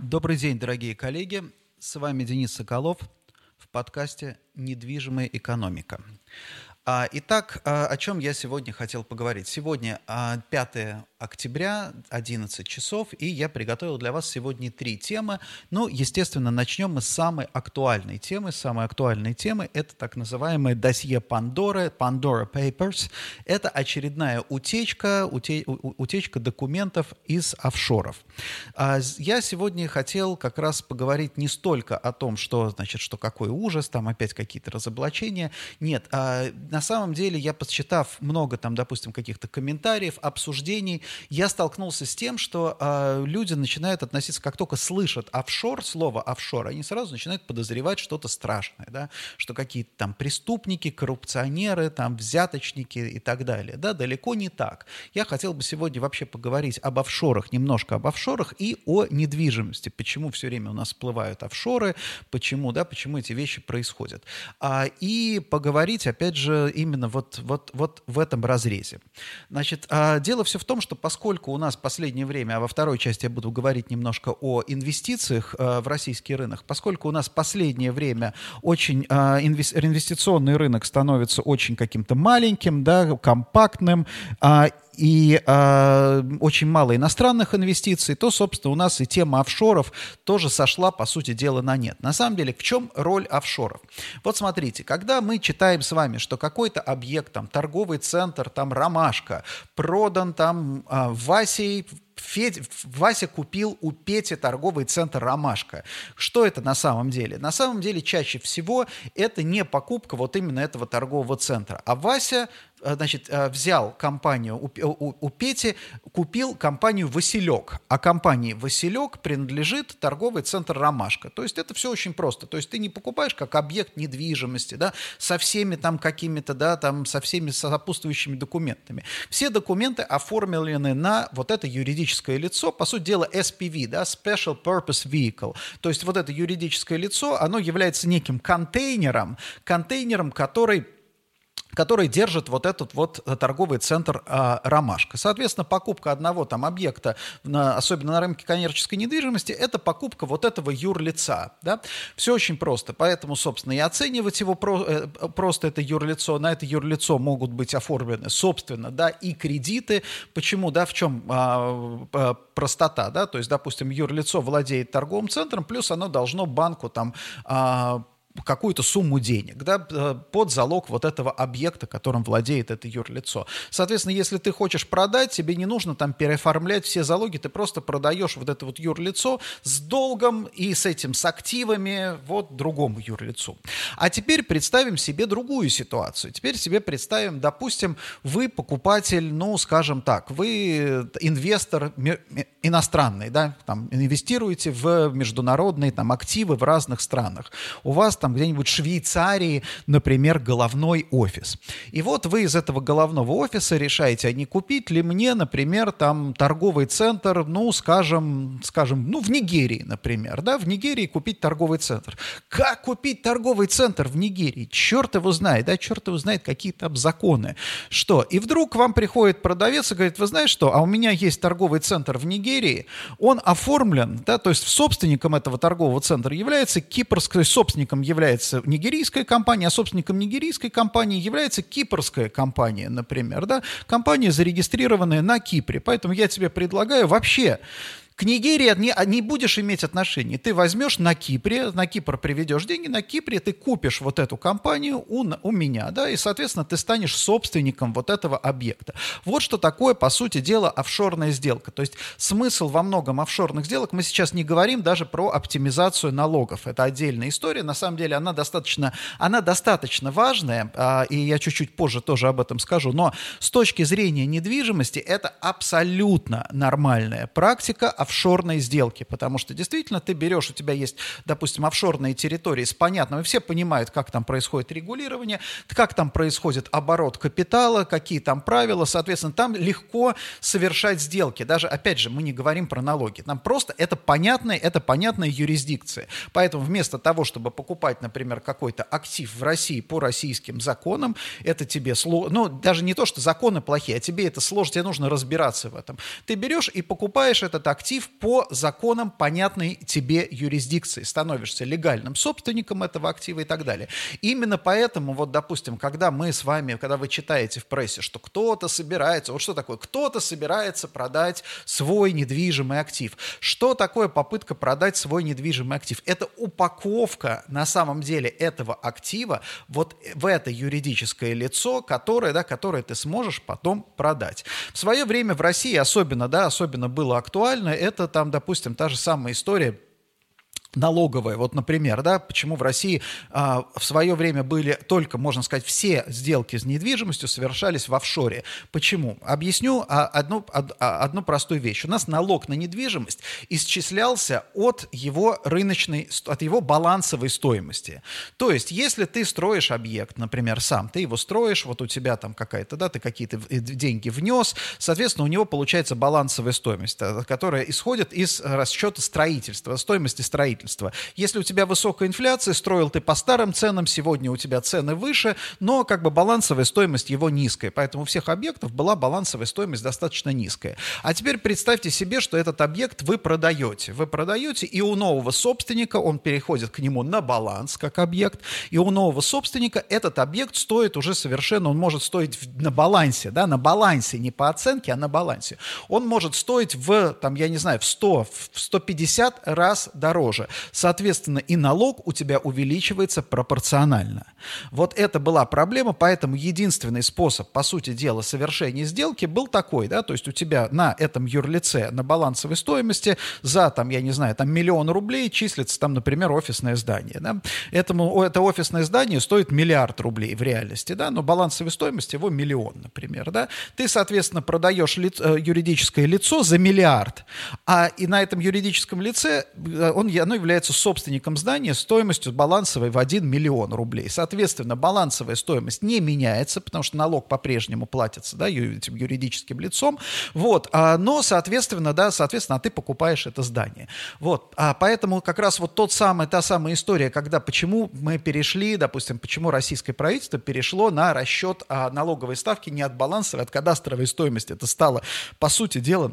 Добрый день, дорогие коллеги. С вами Денис Соколов в подкасте «Недвижимая экономика». А, итак, а, о чем я сегодня хотел поговорить. Сегодня 5 а, октября, 11 часов, и я приготовил для вас сегодня три темы. Ну, естественно, начнем мы с самой актуальной темы. Самой актуальной темы – это так называемое досье Пандоры, Pandora Papers. Это очередная утечка, уте, утечка документов из офшоров. Я сегодня хотел как раз поговорить не столько о том, что, значит, что какой ужас, там опять какие-то разоблачения. Нет, на самом деле я, подсчитав много там, допустим, каких-то комментариев, обсуждений, я столкнулся с тем, что э, люди начинают относиться, как только слышат офшор, слово офшор, они сразу начинают подозревать что-то страшное, да, что какие-то там преступники, коррупционеры, там взяточники и так далее. Да, далеко не так. Я хотел бы сегодня вообще поговорить об офшорах, немножко об офшорах и о недвижимости. Почему все время у нас всплывают офшоры, почему, да, почему эти вещи происходят. А, и поговорить, опять же, именно вот, вот, вот в этом разрезе. Значит, а, дело все в том, что поскольку у нас в последнее время, а во второй части я буду говорить немножко о инвестициях а, в российский рынок, поскольку у нас в последнее время очень а, инвестиционный рынок становится очень каким-то маленьким, да, компактным, и э, очень мало иностранных инвестиций, то, собственно, у нас и тема офшоров тоже сошла, по сути дела, на нет. На самом деле, в чем роль офшоров? Вот смотрите, когда мы читаем с вами, что какой-то объект, там, торговый центр, там, ромашка, продан там э, Васей Федь, Вася купил у Пети торговый центр «Ромашка». Что это на самом деле? На самом деле чаще всего это не покупка вот именно этого торгового центра, а Вася Э, значит, э, взял компанию у, у, у Пети, купил компанию «Василек», а компании «Василек» принадлежит торговый центр «Ромашка». То есть это все очень просто. То есть ты не покупаешь как объект недвижимости, да, со всеми там какими-то, да, там, со всеми сопутствующими документами. Все документы оформлены на вот это юридическое лицо, по сути дела SPV, да, Special Purpose Vehicle. То есть вот это юридическое лицо, оно является неким контейнером, контейнером, который который держит вот этот вот торговый центр а, «Ромашка». Соответственно, покупка одного там объекта, на, особенно на рынке коммерческой недвижимости, это покупка вот этого юрлица. Да? Все очень просто. Поэтому, собственно, и оценивать его про, э, просто это юрлицо. На это юрлицо могут быть оформлены, собственно, да, и кредиты. Почему, да, в чем а, простота, да? То есть, допустим, юрлицо владеет торговым центром, плюс оно должно банку там а, какую-то сумму денег да, э, под залог вот этого объекта, которым владеет это юрлицо. Соответственно, если ты хочешь продать, тебе не нужно там переоформлять все залоги, ты просто продаешь вот это вот юрлицо с долгом и с этим, с активами вот другому юрлицу. А теперь представим себе другую ситуацию. Теперь себе представим, допустим, вы покупатель, ну, скажем так, вы инвестор иностранный, да, там, инвестируете в международные там активы в разных странах. У вас там там где-нибудь Швейцарии, например, головной офис. И вот вы из этого головного офиса решаете, а не купить ли мне, например, там торговый центр, ну, скажем, скажем, ну, в Нигерии, например, да, в Нигерии купить торговый центр. Как купить торговый центр в Нигерии? Черт его знает, да, черт его знает, какие там законы. Что? И вдруг вам приходит продавец и говорит, вы знаете что, а у меня есть торговый центр в Нигерии, он оформлен, да, то есть собственником этого торгового центра является кипрский, собственником является является нигерийская компания, а собственником нигерийской компании является кипрская компания, например, да, компания, зарегистрированная на Кипре. Поэтому я тебе предлагаю вообще к Нигерии не, не будешь иметь отношений. Ты возьмешь на Кипре, на Кипр приведешь деньги, на Кипре ты купишь вот эту компанию у, у меня, да, и, соответственно, ты станешь собственником вот этого объекта. Вот что такое, по сути дела, офшорная сделка. То есть смысл во многом офшорных сделок, мы сейчас не говорим даже про оптимизацию налогов. Это отдельная история. На самом деле она достаточно, она достаточно важная, а, и я чуть-чуть позже тоже об этом скажу, но с точки зрения недвижимости это абсолютно нормальная практика, офшорные сделки, потому что действительно ты берешь, у тебя есть, допустим, офшорные территории с понятным, и все понимают, как там происходит регулирование, как там происходит оборот капитала, какие там правила, соответственно, там легко совершать сделки. Даже, опять же, мы не говорим про налоги, нам просто это понятная, это понятная юрисдикция. Поэтому вместо того, чтобы покупать, например, какой-то актив в России по российским законам, это тебе сложно, ну, даже не то, что законы плохие, а тебе это сложно, тебе нужно разбираться в этом. Ты берешь и покупаешь этот актив актив по законам понятной тебе юрисдикции, становишься легальным собственником этого актива и так далее. Именно поэтому, вот, допустим, когда мы с вами, когда вы читаете в прессе, что кто-то собирается, вот что такое, кто-то собирается продать свой недвижимый актив. Что такое попытка продать свой недвижимый актив? Это упаковка на самом деле этого актива вот в это юридическое лицо, которое, да, которое ты сможешь потом продать. В свое время в России особенно, да, особенно было актуально, это там, допустим, та же самая история налоговая. Вот, например, да, почему в России а, в свое время были только, можно сказать, все сделки с недвижимостью совершались в офшоре. Почему? Объясню а, одну, а, одну простую вещь. У нас налог на недвижимость исчислялся от его рыночной, от его балансовой стоимости. То есть, если ты строишь объект, например, сам, ты его строишь, вот у тебя там какая-то, да, ты какие-то деньги внес, соответственно, у него получается балансовая стоимость, э, которая исходит из расчета строительства, стоимости строительства строительства. Если у тебя высокая инфляция, строил ты по старым ценам, сегодня у тебя цены выше, но как бы балансовая стоимость его низкая. Поэтому у всех объектов была балансовая стоимость достаточно низкая. А теперь представьте себе, что этот объект вы продаете. Вы продаете, и у нового собственника он переходит к нему на баланс как объект, и у нового собственника этот объект стоит уже совершенно, он может стоить на балансе, да, на балансе, не по оценке, а на балансе. Он может стоить в, там, я не знаю, в 100, в 150 раз дороже. Соответственно, и налог у тебя увеличивается пропорционально. Вот это была проблема, поэтому единственный способ, по сути дела, совершения сделки был такой, да, то есть у тебя на этом юрлице, на балансовой стоимости за, там, я не знаю, там миллион рублей числится там, например, офисное здание, да. Этому, это офисное здание стоит миллиард рублей в реальности, да, но балансовая стоимость его миллион, например, да. Ты, соответственно, продаешь лиц, э, юридическое лицо за миллиард, а и на этом юридическом лице э, он, оно является собственником здания стоимостью балансовой в 1 миллион рублей. Соответственно, балансовая стоимость не меняется, потому что налог по-прежнему платится да, этим юридическим лицом. Вот, а, но, соответственно, да, соответственно, а ты покупаешь это здание. Вот, а поэтому как раз вот тот самый, та самая история, когда почему мы перешли, допустим, почему российское правительство перешло на расчет а, налоговой ставки не от балансовой, а от кадастровой стоимости. Это стало, по сути дела,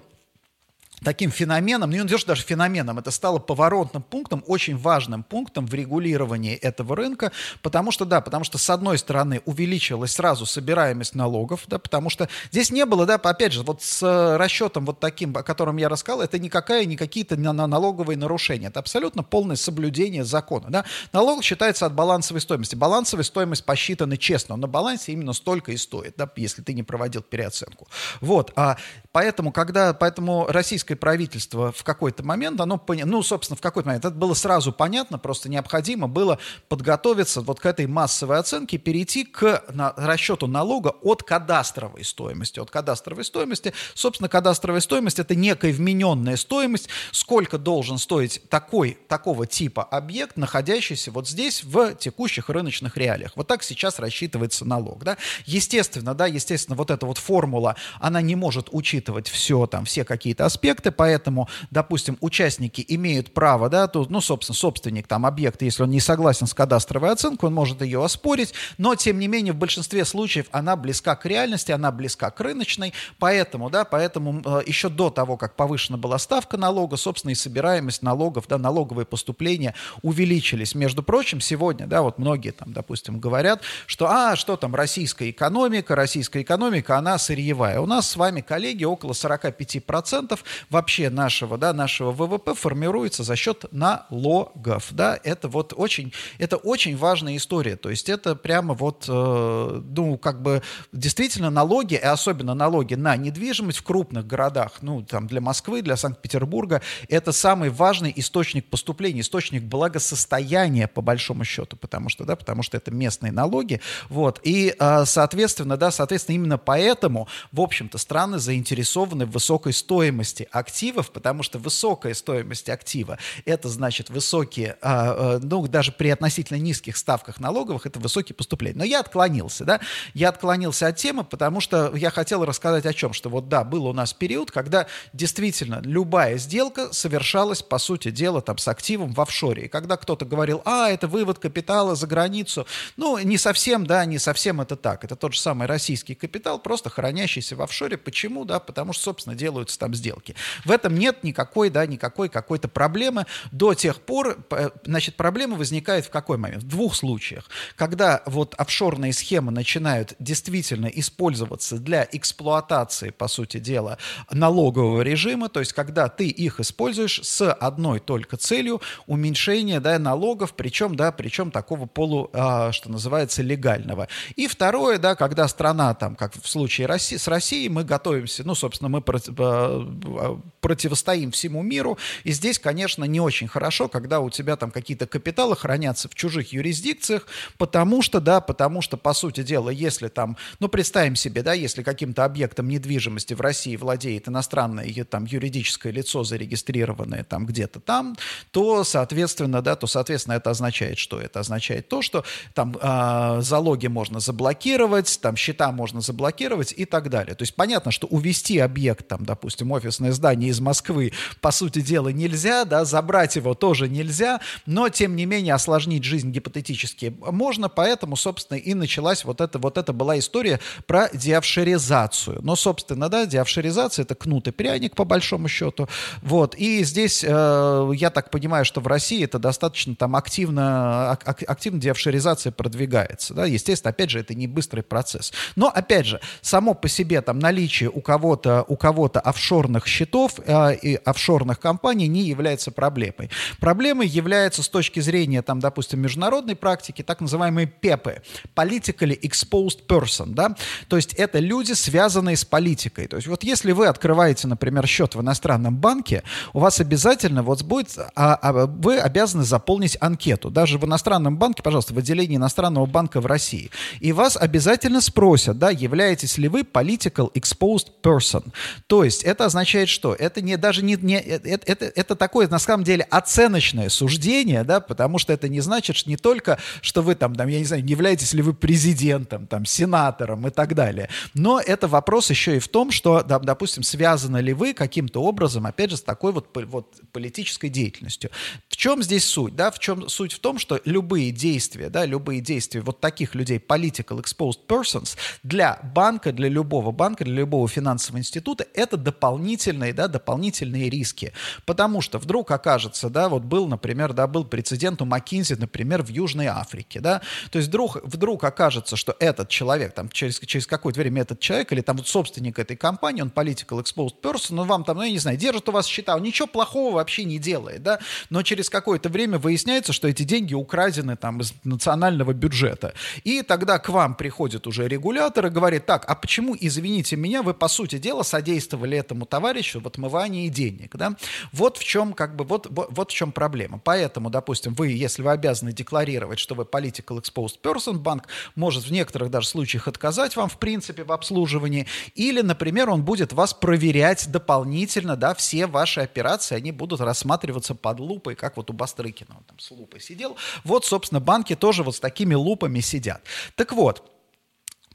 таким феноменом, ну не то, что даже феноменом, это стало поворотным пунктом, очень важным пунктом в регулировании этого рынка, потому что, да, потому что, с одной стороны, увеличилась сразу собираемость налогов, да, потому что здесь не было, да, опять же, вот с э, расчетом вот таким, о котором я рассказал, это никакая, не какие-то налоговые нарушения, это абсолютно полное соблюдение закона, да. Налог считается от балансовой стоимости. Балансовая стоимость посчитана честно, на балансе именно столько и стоит, да, если ты не проводил переоценку. Вот, а поэтому, когда, поэтому российская российское правительство в какой-то момент, оно, ну, собственно, в какой-то момент, это было сразу понятно, просто необходимо было подготовиться вот к этой массовой оценке, перейти к расчету налога от кадастровой стоимости. От кадастровой стоимости, собственно, кадастровая стоимость – это некая вмененная стоимость, сколько должен стоить такой, такого типа объект, находящийся вот здесь в текущих рыночных реалиях. Вот так сейчас рассчитывается налог. Да? Естественно, да, естественно, вот эта вот формула, она не может учитывать все, там, все какие-то аспекты, объекты, поэтому, допустим, участники имеют право, да, то, ну, собственно, собственник там объекта, если он не согласен с кадастровой оценкой, он может ее оспорить, но, тем не менее, в большинстве случаев она близка к реальности, она близка к рыночной, поэтому, да, поэтому э, еще до того, как повышена была ставка налога, собственно, и собираемость налогов, да, налоговые поступления увеличились. Между прочим, сегодня, да, вот многие там, допустим, говорят, что, а, что там, российская экономика, российская экономика, она сырьевая. У нас с вами, коллеги, около 45% вообще нашего, да, нашего ВВП формируется за счет налогов, да, это вот очень, это очень важная история, то есть это прямо вот, э, ну, как бы действительно налоги, и особенно налоги на недвижимость в крупных городах, ну, там, для Москвы, для Санкт-Петербурга, это самый важный источник поступления, источник благосостояния, по большому счету, потому что, да, потому что это местные налоги, вот, и, э, соответственно, да, соответственно, именно поэтому, в общем-то, страны заинтересованы в высокой стоимости активов, потому что высокая стоимость актива – это значит высокие, а, а, ну, даже при относительно низких ставках налоговых, это высокие поступления. Но я отклонился, да, я отклонился от темы, потому что я хотел рассказать о чем, что вот да, был у нас период, когда действительно любая сделка совершалась, по сути дела, там, с активом в офшоре. И когда кто-то говорил, а, это вывод капитала за границу, ну, не совсем, да, не совсем это так. Это тот же самый российский капитал, просто хранящийся в офшоре. Почему, да, потому что, собственно, делаются там сделки. В этом нет никакой, да, никакой какой-то проблемы до тех пор, значит, проблема возникает в какой момент? В двух случаях. Когда вот офшорные схемы начинают действительно использоваться для эксплуатации, по сути дела, налогового режима, то есть когда ты их используешь с одной только целью уменьшения, да, налогов, причем, да, причем такого полу, а, что называется, легального. И второе, да, когда страна, там, как в случае России, с Россией, мы готовимся, ну, собственно, мы а, противостоим всему миру, и здесь, конечно, не очень хорошо, когда у тебя там какие-то капиталы хранятся в чужих юрисдикциях, потому что, да, потому что, по сути дела, если там, ну, представим себе, да, если каким-то объектом недвижимости в России владеет иностранное там юридическое лицо, зарегистрированное там где-то там, то, соответственно, да, то, соответственно, это означает что? Это означает то, что там э, залоги можно заблокировать, там счета можно заблокировать и так далее. То есть понятно, что увести объект, там, допустим, офисное здание из Москвы, по сути дела, нельзя, да, забрать его тоже нельзя, но, тем не менее, осложнить жизнь гипотетически можно, поэтому, собственно, и началась вот эта, вот эта была история про деофшеризацию. Но, собственно, да, деофшеризация — это кнут и пряник, по большому счету. Вот, и здесь, э, я так понимаю, что в России это достаточно там активно, ак, активно деофшеризация продвигается, да, естественно, опять же, это не быстрый процесс. Но, опять же, само по себе там наличие у кого-то, у кого-то офшорных счетов э, и офшорных компаний не является проблемой. Проблемой является с точки зрения, там, допустим, международной практики, так называемые ПЕПы, Politically Exposed Person, да, то есть это люди, связанные с политикой. То есть вот если вы открываете, например, счет в иностранном банке, у вас обязательно вот будет, а, а, вы обязаны заполнить анкету, даже в иностранном банке, пожалуйста, в отделении иностранного банка в России, и вас обязательно спросят, да, являетесь ли вы political exposed person. То есть это означает что? Это не даже не, не это, это, это такое на самом деле оценочное суждение, да, потому что это не значит что не только, что вы там, там, я не знаю, являетесь ли вы президентом, там, сенатором и так далее, но это вопрос еще и в том, что, да, допустим, связаны ли вы каким-то образом, опять же, с такой вот, вот политической деятельностью. В чем здесь суть? Да? В чем суть в том, что любые действия, да, любые действия вот таких людей, political exposed persons, для банка, для любого банка, для любого финансового института, это дополнительные, да, дополнительные риски. Потому что вдруг окажется, да, вот был, например, да, был прецедент у Маккинзи, например, в Южной Африке, да, то есть вдруг, вдруг окажется, что этот человек, там, через, через какое-то время этот человек или там вот собственник этой компании, он political exposed person, он вам там, ну, я не знаю, держит у вас счета, он ничего плохого вообще не делает, да, но через какое-то время выясняется, что эти деньги украдены там из национального бюджета. И тогда к вам приходит уже регулятор и говорит, так, а почему, извините меня, вы, по сути дела, содействовали этому товарищу в отмывании денег, да? Вот в чем, как бы, вот, вот, вот в чем проблема. Поэтому, допустим, вы, если вы обязаны декларировать, что вы political exposed person, банк может в некоторых даже случаях отказать вам, в принципе, в обслуживании, или, например, он будет вас проверять дополнительно, да, все ваши операции, они будут рассматриваться под лупой, как вот у Бастрыкина, он там с лупой сидел. Вот, собственно, банки тоже вот с такими лупами сидят. Так вот,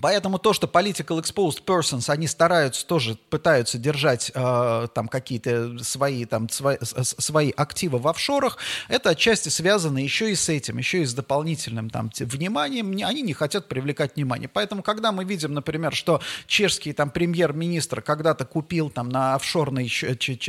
Поэтому то, что political exposed persons, они стараются тоже, пытаются держать э, там какие-то свои, там, свои, свои активы в офшорах, это отчасти связано еще и с этим, еще и с дополнительным там вниманием. Они не хотят привлекать внимание. Поэтому, когда мы видим, например, что чешский там премьер-министр когда-то купил там на, офшорный,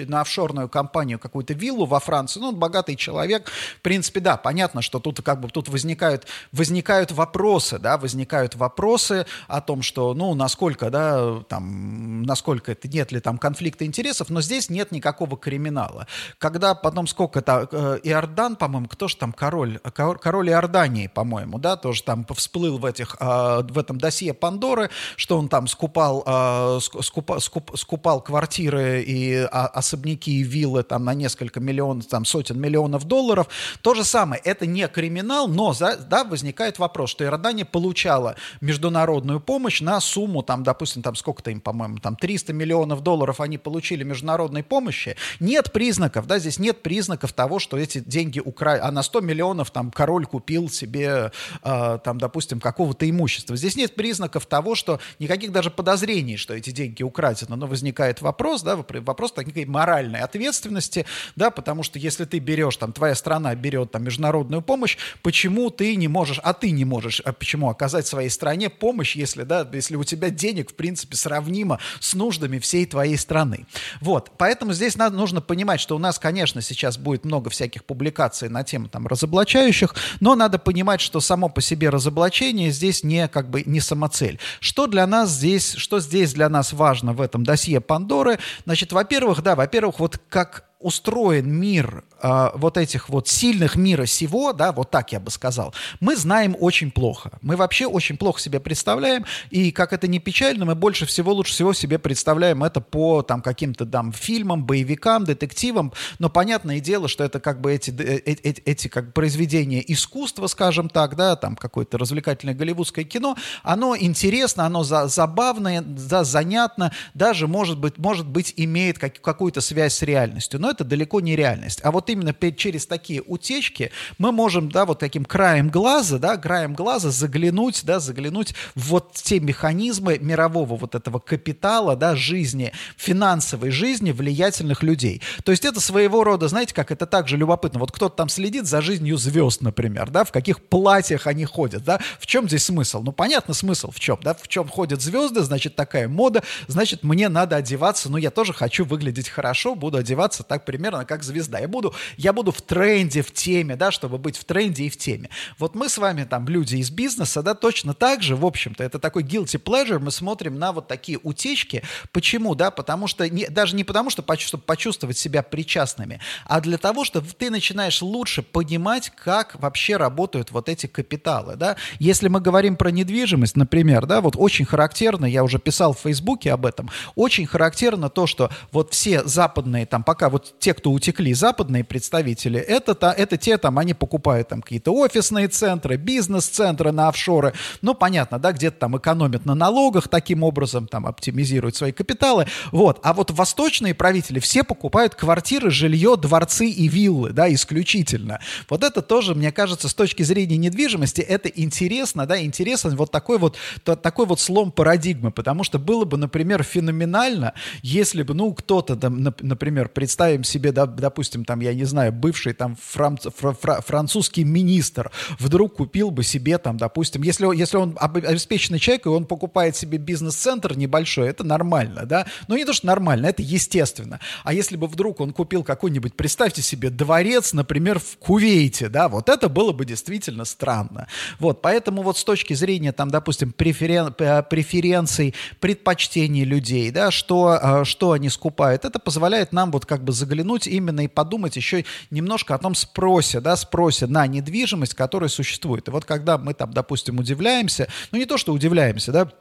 на офшорную компанию какую-то виллу во Франции, ну, он богатый человек, в принципе, да, понятно, что тут как бы тут возникают, возникают вопросы, да, возникают вопросы, о том, что, ну, насколько, да, там, насколько это, нет ли там конфликта интересов, но здесь нет никакого криминала. Когда потом сколько-то, э, Иордан, по-моему, кто же там король, король Иордании, по-моему, да, тоже там всплыл в этих, э, в этом досье Пандоры, что он там скупал, э, скупа, скуп, скупал квартиры и а, особняки и виллы там на несколько миллионов, там сотен миллионов долларов. То же самое, это не криминал, но, да, возникает вопрос, что Иордания получала международную международную помощь на сумму, там, допустим, там сколько-то им, по-моему, там 300 миллионов долларов они получили международной помощи, нет признаков, да, здесь нет признаков того, что эти деньги украли, а на 100 миллионов там король купил себе, э, там, допустим, какого-то имущества. Здесь нет признаков того, что никаких даже подозрений, что эти деньги украдены, но возникает вопрос, да, вопрос такой моральной ответственности, да, потому что если ты берешь, там, твоя страна берет там международную помощь, почему ты не можешь, а ты не можешь, а почему оказать своей стране помощь, если, да, если у тебя денег, в принципе, сравнимо с нуждами всей твоей страны. Вот, поэтому здесь надо, нужно понимать, что у нас, конечно, сейчас будет много всяких публикаций на тему там разоблачающих, но надо понимать, что само по себе разоблачение здесь не как бы не самоцель. Что для нас здесь, что здесь для нас важно в этом досье Пандоры? Значит, во-первых, да, во-первых, вот как устроен мир э, вот этих вот сильных мира сего, да, вот так я бы сказал, мы знаем очень плохо. Мы вообще очень плохо себе представляем, и как это не печально, мы больше всего, лучше всего себе представляем это по там каким-то там фильмам, боевикам, детективам, но понятное дело, что это как бы эти, э, эти, эти, эти как произведения искусства, скажем так, да, там какое-то развлекательное голливудское кино, оно интересно, оно за, забавное, да, занятно, даже может быть, может быть имеет как, какую-то связь с реальностью. Но это далеко не реальность. А вот именно через такие утечки мы можем, да, вот таким краем глаза, да, краем глаза заглянуть, да, заглянуть в вот те механизмы мирового вот этого капитала, да, жизни, финансовой жизни влиятельных людей. То есть это своего рода, знаете, как это также любопытно. Вот кто-то там следит за жизнью звезд, например, да, в каких платьях они ходят, да, в чем здесь смысл? Ну, понятно, смысл в чем, да, в чем ходят звезды, значит, такая мода, значит, мне надо одеваться, ну, я тоже хочу выглядеть хорошо, буду одеваться так примерно как звезда. Я буду, я буду в тренде, в теме, да, чтобы быть в тренде и в теме. Вот мы с вами там люди из бизнеса, да, точно так же, в общем-то, это такой guilty pleasure, мы смотрим на вот такие утечки. Почему, да? Потому что, не, даже не потому, что, чтобы почувствовать себя причастными, а для того, чтобы ты начинаешь лучше понимать, как вообще работают вот эти капиталы, да. Если мы говорим про недвижимость, например, да, вот очень характерно, я уже писал в Фейсбуке об этом, очень характерно то, что вот все западные, там, пока вот те, кто утекли, западные представители, это, то, это те, там, они покупают там какие-то офисные центры, бизнес-центры на офшоры. Ну, понятно, да, где-то там экономят на налогах, таким образом там оптимизируют свои капиталы. Вот. А вот восточные правители все покупают квартиры, жилье, дворцы и виллы, да, исключительно. Вот это тоже, мне кажется, с точки зрения недвижимости, это интересно, да, интересен вот такой вот, такой вот слом парадигмы, потому что было бы, например, феноменально, если бы, ну, кто-то, там, например, представим себе, да, допустим, там, я не знаю, бывший там фран, фра, фра, французский министр вдруг купил бы себе там, допустим, если, если он обеспеченный человек, и он покупает себе бизнес-центр небольшой, это нормально, да? Ну, не то, что нормально, это естественно. А если бы вдруг он купил какой-нибудь, представьте себе, дворец, например, в Кувейте, да, вот это было бы действительно странно. Вот, поэтому вот с точки зрения, там, допустим, преферен, преференций, предпочтений людей, да, что, а, что они скупают, это позволяет нам вот как бы заглянуть именно и подумать еще немножко о том спросе, да, спросе на недвижимость, которая существует. И вот когда мы там, допустим, удивляемся, ну не то, что удивляемся, да,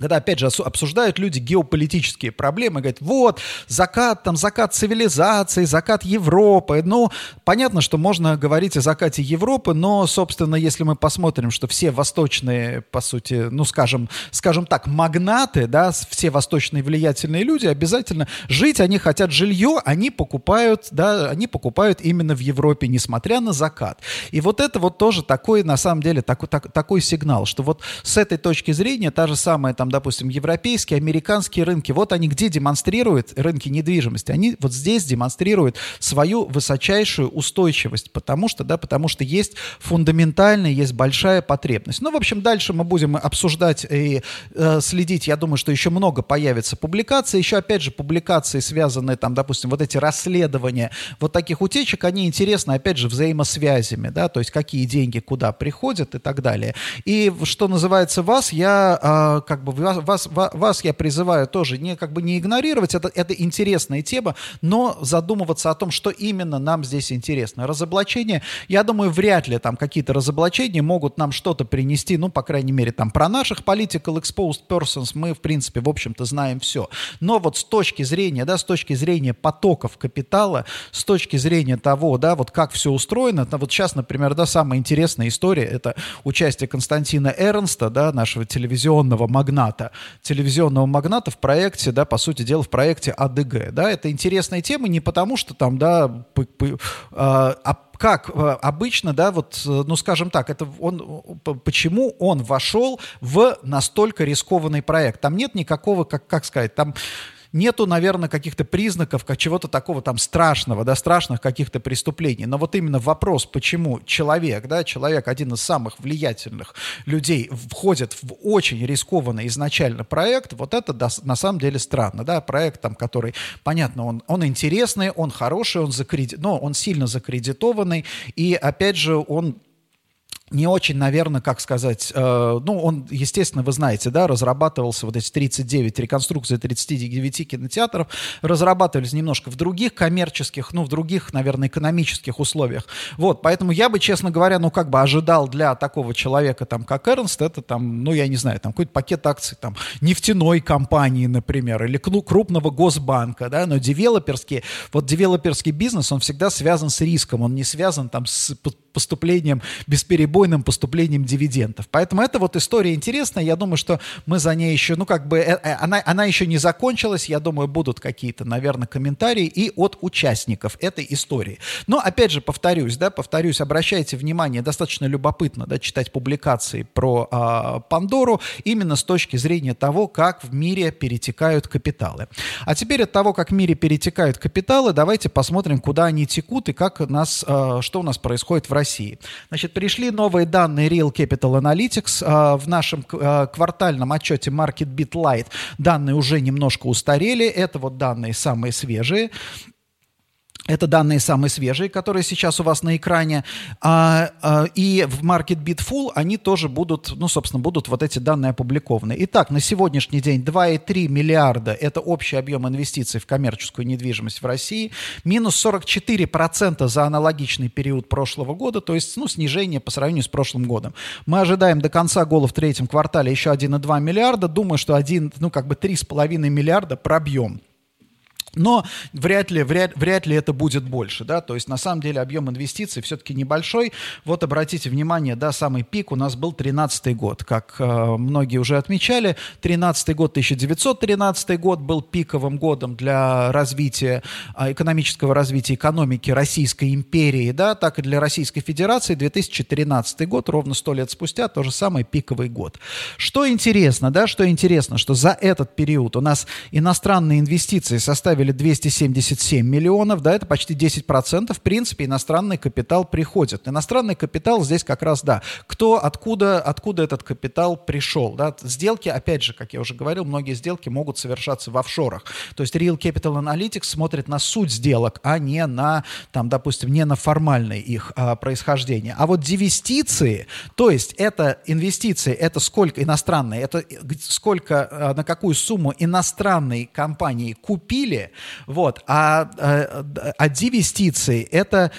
когда, опять же, обсуждают люди геополитические проблемы, говорят, вот, закат, там, закат цивилизации, закат Европы. Ну, понятно, что можно говорить о закате Европы, но, собственно, если мы посмотрим, что все восточные, по сути, ну, скажем, скажем так, магнаты, да, все восточные влиятельные люди, обязательно жить, они хотят жилье, они покупают, да, они покупают именно в Европе, несмотря на закат. И вот это вот тоже такой, на самом деле, такой, так, такой сигнал, что вот с этой точки зрения та же самая там допустим, европейские, американские рынки, вот они где демонстрируют рынки недвижимости? Они вот здесь демонстрируют свою высочайшую устойчивость, потому что, да, потому что есть фундаментальная, есть большая потребность. Ну, в общем, дальше мы будем обсуждать и э, следить, я думаю, что еще много появится публикаций, еще, опять же, публикации, связанные там, допустим, вот эти расследования вот таких утечек, они интересны, опять же, взаимосвязями, да, то есть какие деньги куда приходят и так далее. И что называется вас, я э, как бы вас, вас, вас я призываю тоже не, как бы не игнорировать, это, это интересная тема, но задумываться о том, что именно нам здесь интересно. Разоблачение, я думаю, вряд ли там какие-то разоблачения могут нам что-то принести, ну, по крайней мере, там про наших political exposed persons мы, в принципе, в общем-то, знаем все. Но вот с точки зрения, да, с точки зрения потоков капитала, с точки зрения того, да, вот как все устроено, это вот сейчас, например, да, самая интересная история, это участие Константина Эрнста, да, нашего телевизионного магната, магната, телевизионного магната в проекте, да, по сути дела, в проекте АДГ. Да, это интересная тема не потому, что там, да, а, а как а, обычно, да, вот, ну, скажем так, это он, почему он вошел в настолько рискованный проект? Там нет никакого, как, как сказать, там нету, наверное, каких-то признаков, как чего-то такого там страшного, да, страшных каких-то преступлений. Но вот именно вопрос, почему человек, да, человек, один из самых влиятельных людей, входит в очень рискованный изначально проект, вот это на самом деле странно, да, проект там, который, понятно, он, он интересный, он хороший, он закредит, но он сильно закредитованный, и, опять же, он не очень, наверное, как сказать, э, ну, он, естественно, вы знаете, да, разрабатывался вот эти 39, реконструкции 39 кинотеатров, разрабатывались немножко в других коммерческих, ну, в других, наверное, экономических условиях. Вот, поэтому я бы, честно говоря, ну, как бы ожидал для такого человека, там, как Эрнст, это там, ну, я не знаю, там, какой-то пакет акций, там, нефтяной компании, например, или крупного госбанка, да, но девелоперский, вот девелоперский бизнес, он всегда связан с риском, он не связан там с поступлением, бесперебойным поступлением дивидендов. Поэтому эта вот история интересная. Я думаю, что мы за ней еще, ну, как бы, э, э, она, она еще не закончилась. Я думаю, будут какие-то, наверное, комментарии и от участников этой истории. Но, опять же, повторюсь, да, повторюсь, обращайте внимание, достаточно любопытно, да, читать публикации про а, Пандору именно с точки зрения того, как в мире перетекают капиталы. А теперь от того, как в мире перетекают капиталы, давайте посмотрим, куда они текут и как нас, а, что у нас происходит в России. Значит, пришли новые данные Real Capital Analytics. А, в нашем а, квартальном отчете MarketBeat Light данные уже немножко устарели. Это вот данные самые свежие. Это данные самые свежие, которые сейчас у вас на экране. А, а, и в MarketBeat Full они тоже будут, ну, собственно, будут вот эти данные опубликованы. Итак, на сегодняшний день 2,3 миллиарда – это общий объем инвестиций в коммерческую недвижимость в России. Минус 44% за аналогичный период прошлого года, то есть, ну, снижение по сравнению с прошлым годом. Мы ожидаем до конца года в третьем квартале еще 1,2 миллиарда. Думаю, что один, ну, как бы 3,5 миллиарда пробьем. Но вряд ли, вряд, вряд ли это будет больше, да, то есть на самом деле объем инвестиций все-таки небольшой. Вот обратите внимание, да, самый пик у нас был 13 год, как э, многие уже отмечали, 13 год, 1913 год был пиковым годом для развития, э, экономического развития экономики Российской империи, да, так и для Российской Федерации 2013 год, ровно 100 лет спустя, тоже самый пиковый год. Что интересно, да, что интересно, что за этот период у нас иностранные инвестиции составили составили 277 миллионов, да, это почти 10%. В принципе, иностранный капитал приходит. Иностранный капитал здесь как раз, да, кто, откуда, откуда этот капитал пришел, да. Сделки, опять же, как я уже говорил, многие сделки могут совершаться в офшорах. То есть Real Capital Analytics смотрит на суть сделок, а не на, там, допустим, не на формальное их а, происхождение. А вот девестиции, то есть это инвестиции, это сколько иностранные, это сколько, а, на какую сумму иностранные компании купили, вот. А, а, а дивестиции – это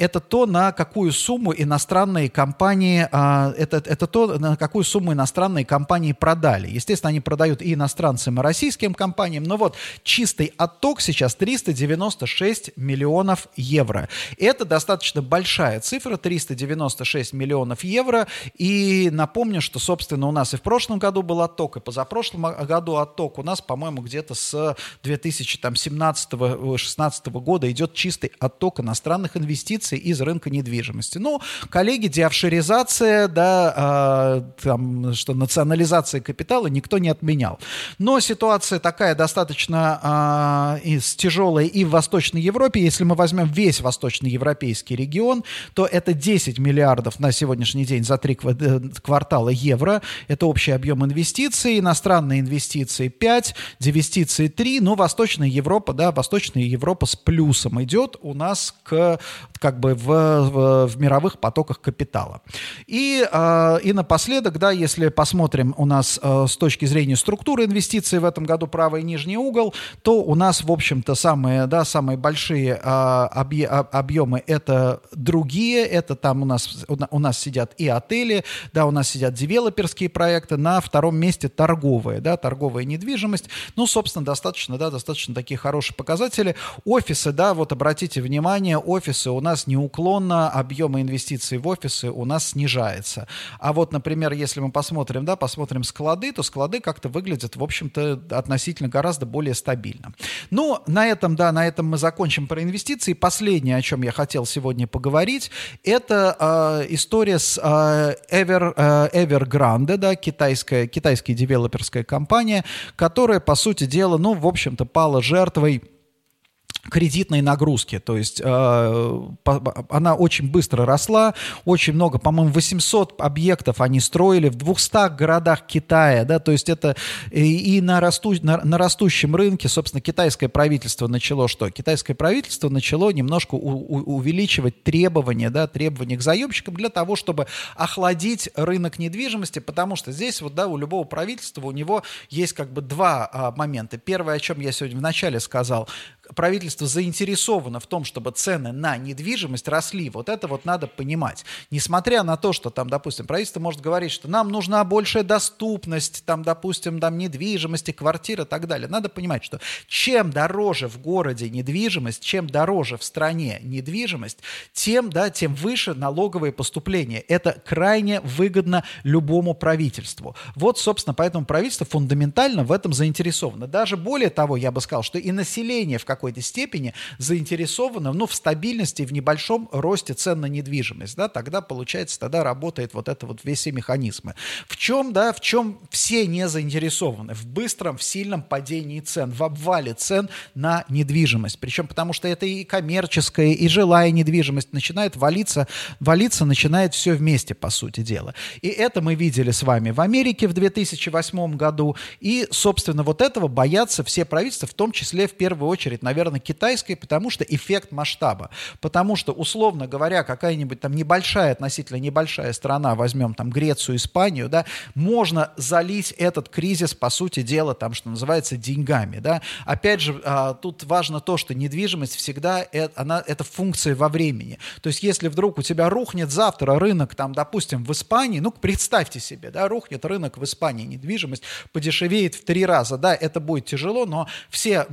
это то, на какую сумму иностранные компании, а, это, это то, на какую сумму иностранные компании продали. Естественно, они продают и иностранцам, и российским компаниям, но вот чистый отток сейчас 396 миллионов евро. Это достаточно большая цифра, 396 миллионов евро, и напомню, что, собственно, у нас и в прошлом году был отток, и позапрошлом году отток у нас, по-моему, где-то с 2017-2016 года идет чистый отток иностранных инвестиций инвестиций из рынка недвижимости. Ну, коллеги, деофшеризация, да, э, там, что национализация капитала никто не отменял. Но ситуация такая достаточно э, тяжелая и в Восточной Европе. Если мы возьмем весь восточноевропейский регион, то это 10 миллиардов на сегодняшний день за три э, квартала евро. Это общий объем инвестиций. Иностранные инвестиции 5, девестиции 3. Но Восточная Европа, да, Восточная Европа с плюсом идет у нас к как бы в, в, в мировых потоках капитала. И, э, и напоследок, да, если посмотрим у нас э, с точки зрения структуры инвестиций в этом году правый нижний угол, то у нас, в общем-то, самые, да, самые большие э, объ, объемы это другие, это там у нас, у нас сидят и отели, да, у нас сидят девелоперские проекты, на втором месте торговые, да, торговая недвижимость, ну, собственно, достаточно, да, достаточно такие хорошие показатели. Офисы, да, вот обратите внимание, офисы у нас неуклонно объемы инвестиций в офисы у нас снижается. А вот, например, если мы посмотрим, да, посмотрим склады, то склады как-то выглядят, в общем-то, относительно гораздо более стабильно. Ну, на этом, да, на этом мы закончим про инвестиции. Последнее, о чем я хотел сегодня поговорить, это э, история с э, Ever, э, Evergrande, да, китайская, китайская девелоперская компания, которая, по сути дела, ну, в общем-то, пала жертвой кредитной нагрузки, то есть э, она очень быстро росла, очень много, по-моему, 800 объектов они строили в 200 городах Китая, да, то есть это и, и на, расту, на, на растущем рынке, собственно, китайское правительство начало что? Китайское правительство начало немножко у, у, увеличивать требования, да, требования к заемщикам для того, чтобы охладить рынок недвижимости, потому что здесь вот, да, у любого правительства у него есть как бы два а, момента. Первое, о чем я сегодня вначале сказал, правительство заинтересовано в том, чтобы цены на недвижимость росли. Вот это вот надо понимать. Несмотря на то, что там, допустим, правительство может говорить, что нам нужна большая доступность, там, допустим, там, недвижимости, квартиры и так далее. Надо понимать, что чем дороже в городе недвижимость, чем дороже в стране недвижимость, тем, да, тем выше налоговые поступления. Это крайне выгодно любому правительству. Вот, собственно, поэтому правительство фундаментально в этом заинтересовано. Даже более того, я бы сказал, что и население в какой-то степени заинтересовано ну, в стабильности, в небольшом росте цен на недвижимость. Да, тогда, получается, тогда работает вот это вот все механизмы. В чем, да, в чем все не заинтересованы? В быстром, в сильном падении цен, в обвале цен на недвижимость. Причем потому что это и коммерческая, и жилая недвижимость начинает валиться, валиться начинает все вместе, по сути дела. И это мы видели с вами в Америке в 2008 году. И, собственно, вот этого боятся все правительства, в том числе, в первую очередь, наверное, китайской, потому что эффект масштаба. Потому что, условно говоря, какая-нибудь там небольшая, относительно небольшая страна, возьмем там Грецию, Испанию, да, можно залить этот кризис, по сути дела, там, что называется, деньгами, да. Опять же, а, тут важно то, что недвижимость всегда, это, она, это функция во времени. То есть, если вдруг у тебя рухнет завтра рынок, там, допустим, в Испании, ну, представьте себе, да, рухнет рынок в Испании, недвижимость подешевеет в три раза, да, это будет тяжело, но все,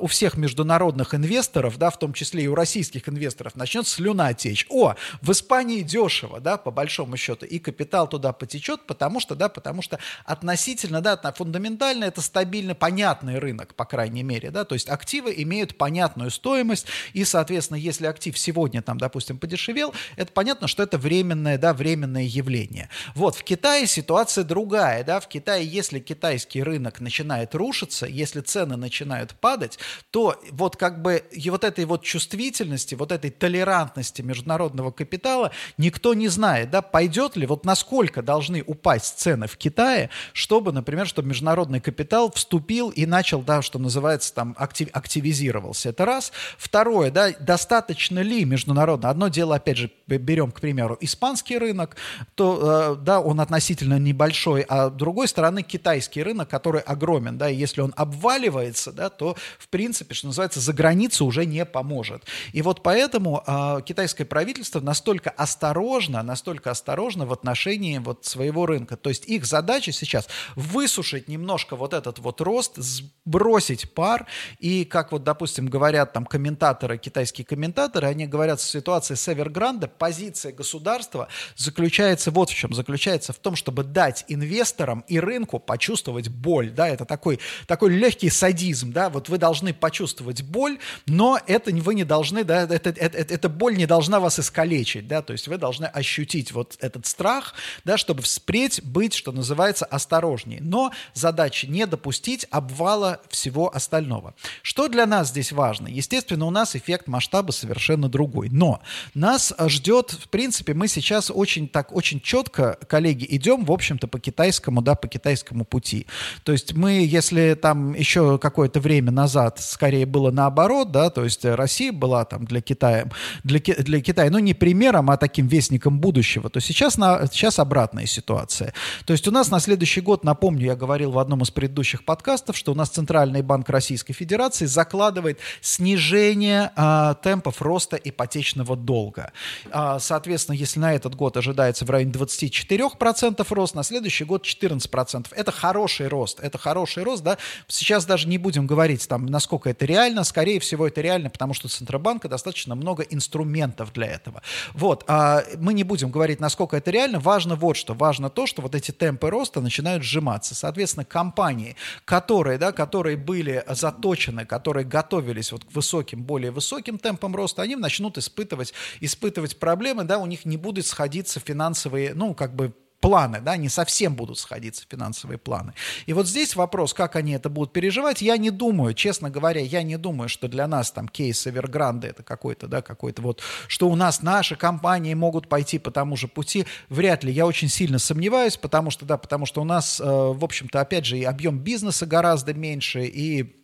у всех всех международных инвесторов, да, в том числе и у российских инвесторов, начнет слюна течь. О, в Испании дешево, да, по большому счету, и капитал туда потечет, потому что, да, потому что относительно, да, фундаментально это стабильно понятный рынок, по крайней мере, да, то есть активы имеют понятную стоимость, и, соответственно, если актив сегодня там, допустим, подешевел, это понятно, что это временное, да, временное явление. Вот, в Китае ситуация другая, да, в Китае, если китайский рынок начинает рушиться, если цены начинают падать, то вот как бы и вот этой вот чувствительности, вот этой толерантности международного капитала никто не знает, да, пойдет ли, вот насколько должны упасть цены в Китае, чтобы, например, чтобы международный капитал вступил и начал, да, что называется, там, актив, активизировался. Это раз. Второе, да, достаточно ли международно, одно дело, опять же, берем, к примеру, испанский рынок, то, э, да, он относительно небольшой, а с другой стороны, китайский рынок, который огромен, да, и если он обваливается, да, то, в принципе, принципе, что называется, за границу уже не поможет. И вот поэтому э, китайское правительство настолько осторожно, настолько осторожно в отношении вот своего рынка. То есть их задача сейчас высушить немножко вот этот вот рост, сбросить пар. И как вот, допустим, говорят там комментаторы, китайские комментаторы, они говорят в ситуации с Эвергранда, позиция государства заключается вот в чем. Заключается в том, чтобы дать инвесторам и рынку почувствовать боль. Да, это такой, такой легкий садизм. Да, вот вы должны почувствовать почувствовать боль, но это вы не должны, да, это, это, эта боль не должна вас искалечить, да, то есть вы должны ощутить вот этот страх, да, чтобы вспредь быть, что называется, осторожнее. Но задача не допустить обвала всего остального. Что для нас здесь важно? Естественно, у нас эффект масштаба совершенно другой, но нас ждет, в принципе, мы сейчас очень так, очень четко, коллеги, идем, в общем-то, по китайскому, да, по китайскому пути. То есть мы, если там еще какое-то время назад скорее было наоборот, да, то есть Россия была там для Китая, для, для Китая, ну не примером, а таким вестником будущего, то сейчас, на, сейчас обратная ситуация. То есть у нас на следующий год, напомню, я говорил в одном из предыдущих подкастов, что у нас Центральный банк Российской Федерации закладывает снижение а, темпов роста ипотечного долга. А, соответственно, если на этот год ожидается в районе 24% рост, на следующий год 14%. Это хороший рост, это хороший рост, да. Сейчас даже не будем говорить там, насколько это реально? Скорее всего, это реально, потому что у Центробанка достаточно много инструментов для этого. Вот, а мы не будем говорить, насколько это реально. Важно вот что. Важно то, что вот эти темпы роста начинают сжиматься. Соответственно, компании, которые, да, которые были заточены, которые готовились вот к высоким, более высоким темпам роста, они начнут испытывать, испытывать проблемы, да, у них не будут сходиться финансовые, ну, как бы планы, да, не совсем будут сходиться финансовые планы. И вот здесь вопрос, как они это будут переживать, я не думаю, честно говоря, я не думаю, что для нас там кейс Эвергранде это какой-то, да, какой-то вот, что у нас наши компании могут пойти по тому же пути, вряд ли, я очень сильно сомневаюсь, потому что, да, потому что у нас, э, в общем-то, опять же, и объем бизнеса гораздо меньше, и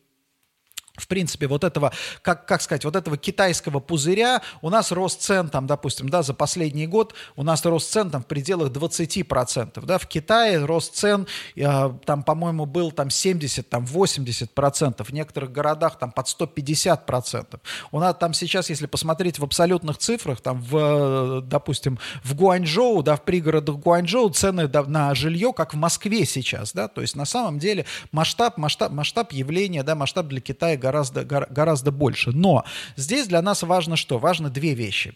в принципе, вот этого, как, как сказать, вот этого китайского пузыря, у нас рост цен, там, допустим, да, за последний год у нас рост цен там в пределах 20%, да, в Китае рост цен, э, там, по-моему, был там 70, там 80%, в некоторых городах там под 150%. У нас там сейчас, если посмотреть в абсолютных цифрах, там, в, допустим, в Гуанчжоу, да, в пригородах Гуанчжоу цены да, на жилье, как в Москве сейчас, да, то есть на самом деле масштаб, масштаб, масштаб явления, да, масштаб для Китая гораздо, гораздо больше. Но здесь для нас важно что? Важно две вещи.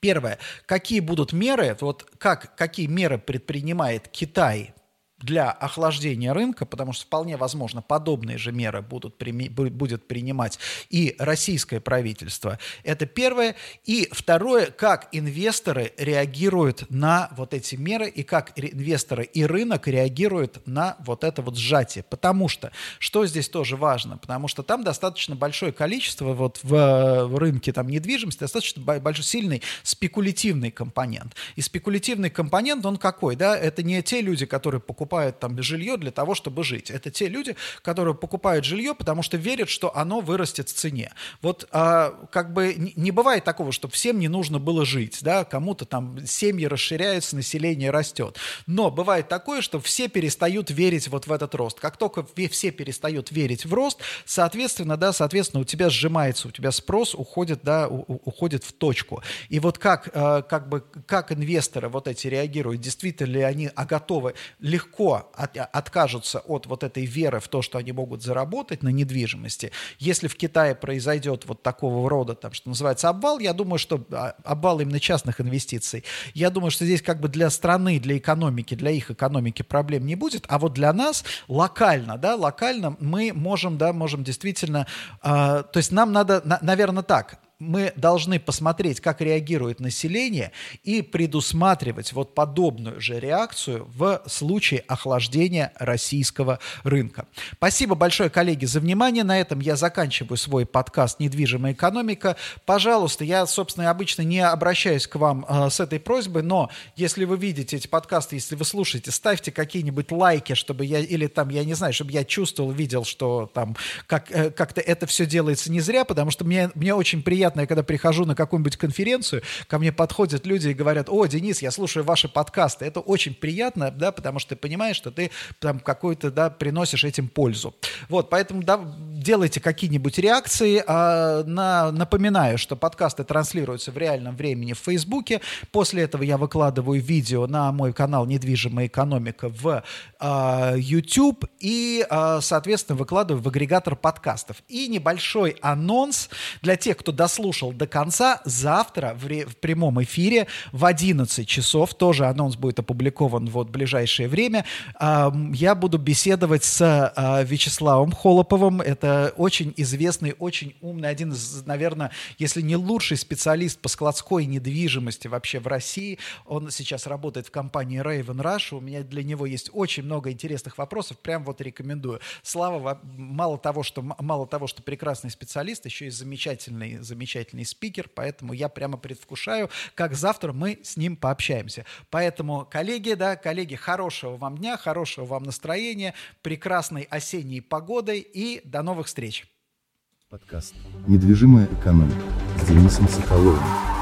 Первое, какие будут меры, вот как, какие меры предпринимает Китай для охлаждения рынка, потому что вполне возможно подобные же меры будут, будет принимать и российское правительство. Это первое. И второе, как инвесторы реагируют на вот эти меры и как инвесторы и рынок реагируют на вот это вот сжатие. Потому что, что здесь тоже важно, потому что там достаточно большое количество вот в, в рынке там недвижимости, достаточно большой, сильный спекулятивный компонент. И спекулятивный компонент, он какой? Да? Это не те люди, которые покупают покупают там жилье для того, чтобы жить. Это те люди, которые покупают жилье, потому что верят, что оно вырастет в цене. Вот а, как бы не бывает такого, что всем не нужно было жить, да, кому-то там семьи расширяются, население растет. Но бывает такое, что все перестают верить вот в этот рост. Как только все перестают верить в рост, соответственно, да, соответственно, у тебя сжимается, у тебя спрос уходит, да, у, уходит в точку. И вот как, а, как бы, как инвесторы вот эти реагируют, действительно ли они а готовы легко легко от, откажутся от вот этой веры в то, что они могут заработать на недвижимости. Если в Китае произойдет вот такого рода, там, что называется, обвал, я думаю, что а, обвал именно частных инвестиций, я думаю, что здесь как бы для страны, для экономики, для их экономики проблем не будет, а вот для нас локально, да, локально мы можем, да, можем действительно, э, то есть нам надо, на, наверное, так, мы должны посмотреть, как реагирует население и предусматривать вот подобную же реакцию в случае охлаждения российского рынка. Спасибо большое, коллеги, за внимание. На этом я заканчиваю свой подкаст «Недвижимая экономика». Пожалуйста, я, собственно, обычно не обращаюсь к вам э, с этой просьбой, но если вы видите эти подкасты, если вы слушаете, ставьте какие-нибудь лайки, чтобы я, или там, я не знаю, чтобы я чувствовал, видел, что там как, э, как-то это все делается не зря, потому что мне, мне очень приятно приятно, я когда прихожу на какую-нибудь конференцию, ко мне подходят люди и говорят, о, Денис, я слушаю ваши подкасты. Это очень приятно, да, потому что ты понимаешь, что ты там какой-то, да, приносишь этим пользу. Вот, поэтому, да, делайте какие-нибудь реакции. А, на, напоминаю, что подкасты транслируются в реальном времени в Фейсбуке. После этого я выкладываю видео на мой канал «Недвижимая экономика» в а, YouTube и, а, соответственно, выкладываю в агрегатор подкастов. И небольшой анонс для тех, кто дослушал дослушал до конца, завтра в, в прямом эфире в 11 часов, тоже анонс будет опубликован вот в ближайшее время, э, я буду беседовать с э, Вячеславом Холоповым. Это очень известный, очень умный, один из, наверное, если не лучший специалист по складской недвижимости вообще в России. Он сейчас работает в компании Raven Rush. У меня для него есть очень много интересных вопросов. Прям вот рекомендую. Слава, мало того, что, мало того, что прекрасный специалист, еще и замечательный, замечательный замечательный спикер, поэтому я прямо предвкушаю, как завтра мы с ним пообщаемся. Поэтому, коллеги, да, коллеги, хорошего вам дня, хорошего вам настроения, прекрасной осенней погоды и до новых встреч. Подкаст «Недвижимая экономика» с Денисом Соколовым.